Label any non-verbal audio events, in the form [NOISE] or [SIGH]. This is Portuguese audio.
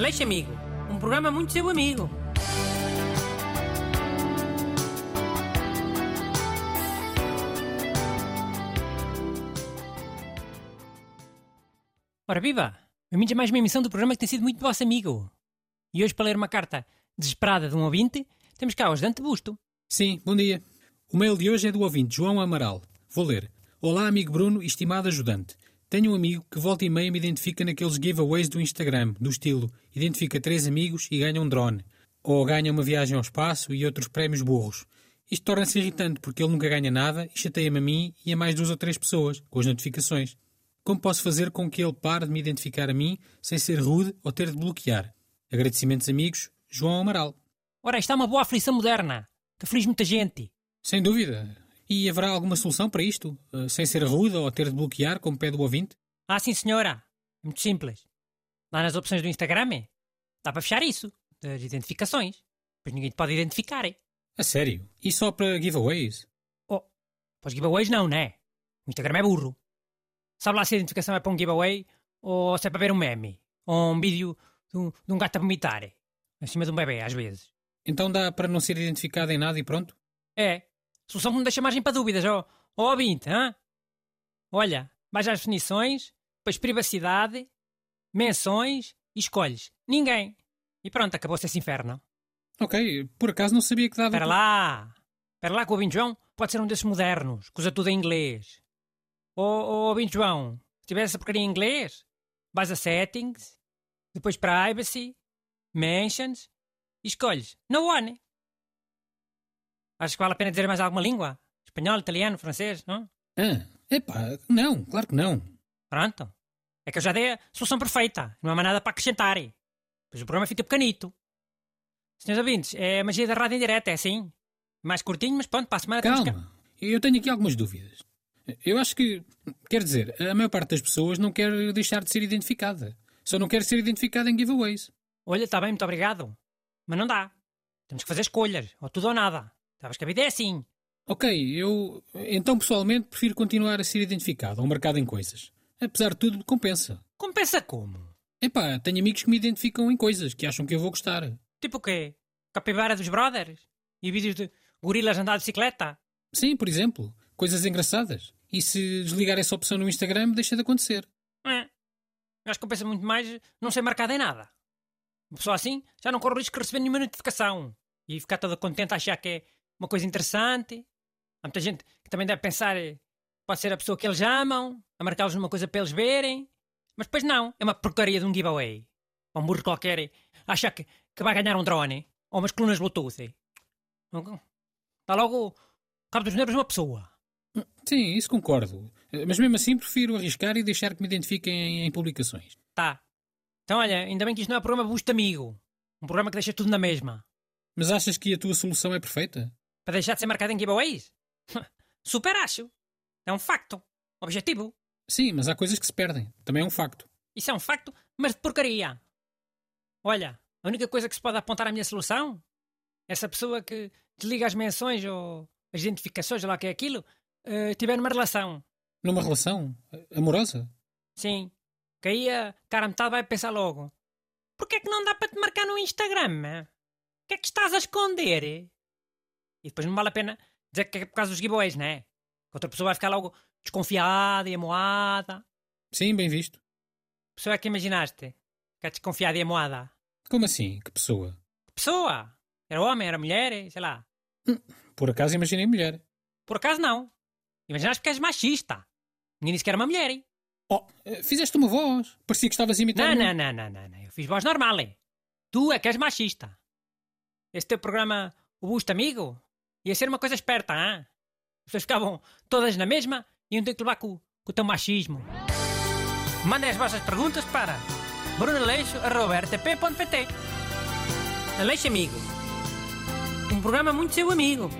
Aleixo Amigo, um programa muito seu amigo. Ora viva! Bem-vindos a mais uma emissão do programa que tem sido muito vosso amigo. E hoje, para ler uma carta desesperada de um ouvinte, temos cá o Dante Busto. Sim, bom dia. O mail de hoje é do ouvinte João Amaral. Vou ler. Olá, amigo Bruno estimado ajudante. Tenho um amigo que volta e meia me identifica naqueles giveaways do Instagram, do estilo identifica três amigos e ganha um drone. Ou ganha uma viagem ao espaço e outros prémios burros. Isto torna-se irritante porque ele nunca ganha nada e chateia-me a mim e a mais duas ou três pessoas, com as notificações. Como posso fazer com que ele pare de me identificar a mim sem ser rude ou ter de bloquear? Agradecimentos amigos, João Amaral. Ora, isto é uma boa aflição moderna, que aflige muita gente. Sem dúvida. E haverá alguma solução para isto? Uh, sem ser rude ou ter de bloquear, como pede o ouvinte? Ah, sim, senhora. Muito simples. Lá nas opções do Instagram, dá para fechar isso, das identificações. Pois ninguém te pode identificar. É? A sério? E só para giveaways? Oh, para os giveaways não, né? O Instagram é burro. Sabe lá se a identificação é para um giveaway ou se é para ver um meme? Ou um vídeo de um, de um gato a vomitar? Acima de um bebê, às vezes. Então dá para não ser identificado em nada e pronto? É. Solução que não deixa margem para dúvidas, ó. Ó, oh, ouvinte, hã? Olha, vais às definições, depois privacidade, menções e escolhes. Ninguém. E pronto, acabou-se esse inferno. Ok, por acaso não sabia que dava... Espera lá. Espera lá que o ouvinte João pode ser um desses modernos, que usa tudo em inglês. Ô, oh, ouvinte João, se tiver essa porcaria em inglês, vais a settings, depois privacy, mentions e escolhes. No one. Acho que vale a pena dizer mais alguma língua? Espanhol, italiano, francês, não? Ah, epá, não, claro que não. Pronto. É que eu já dei a solução perfeita. Não há mais nada para acrescentar. Pois o programa fica pequenito. Senhores ouvintes, é a magia da rádio em direto, é assim? Mais curtinho, mas pronto, para a semana Calma, temos que... eu tenho aqui algumas dúvidas. Eu acho que, quer dizer, a maior parte das pessoas não quer deixar de ser identificada. Só não quer ser identificada em giveaways. Olha, está bem, muito obrigado. Mas não dá. Temos que fazer escolhas, ou tudo ou nada. A vida é assim. Ok, eu então pessoalmente prefiro continuar a ser identificado ou marcado em coisas. Apesar de tudo, compensa. Compensa como? Epá, tenho amigos que me identificam em coisas que acham que eu vou gostar. Tipo o quê? Capivara dos Brothers? E vídeos de gorilas andar de bicicleta? Sim, por exemplo. Coisas engraçadas. E se desligar essa opção no Instagram, deixa de acontecer. É. Acho que compensa muito mais não ser marcado em nada. Uma pessoa assim já não corre o risco de receber nenhuma notificação. E ficar toda contente a achar que é uma coisa interessante. Há muita gente que também deve pensar pode ser a pessoa que eles amam, a marcar-los numa coisa para eles verem. Mas depois não, é uma porcaria de um giveaway. Ou um burro qualquer acha que, que vai ganhar um drone. Ou umas colunas Bluetooth. Dá logo cabo dos nervos uma pessoa. Sim, isso concordo. Mas mesmo assim prefiro arriscar e deixar que me identifiquem em, em publicações. Tá. Então olha, ainda bem que isto não é um programa busto amigo. Um programa que deixa tudo na mesma. Mas achas que a tua solução é perfeita? Para deixar de ser marcado em giveaways? [LAUGHS] Super acho. É um facto. Objetivo. Sim, mas há coisas que se perdem. Também é um facto. Isso é um facto, mas de porcaria. Olha, a única coisa que se pode apontar à minha solução essa pessoa que desliga as menções ou as identificações, lá que é aquilo, uh, tiver numa relação. Numa relação? Amorosa? Sim. Que aí a cara metade vai pensar logo: porquê é que não dá para te marcar no Instagram? O que é que estás a esconder? E depois não vale a pena dizer que é por causa dos giveaways, não é? Que outra pessoa vai ficar logo desconfiada e amoada. Sim, bem visto. Pessoa é que imaginaste? Que é desconfiada e amoada? Como assim? Que pessoa? Que pessoa? Era homem, era mulher, sei lá. Hum, por acaso imaginei mulher. Por acaso não. Imaginaste que és machista. Ninguém disse que era uma mulher. Hein? Oh, eh, fizeste uma voz. Parecia que estavas a imitar. Não, não, não, não, não, não. Eu fiz voz normal. Hein? Tu é que és machista. Este teu programa, o Busto Amigo, ia ser uma coisa esperta, hein? As pessoas ficavam todas na mesma e iam ter que levar com, com o teu machismo. Mandem as vossas perguntas para brunaleixo.rtp.pt Aleixo Amigo. Um programa muito seu amigo.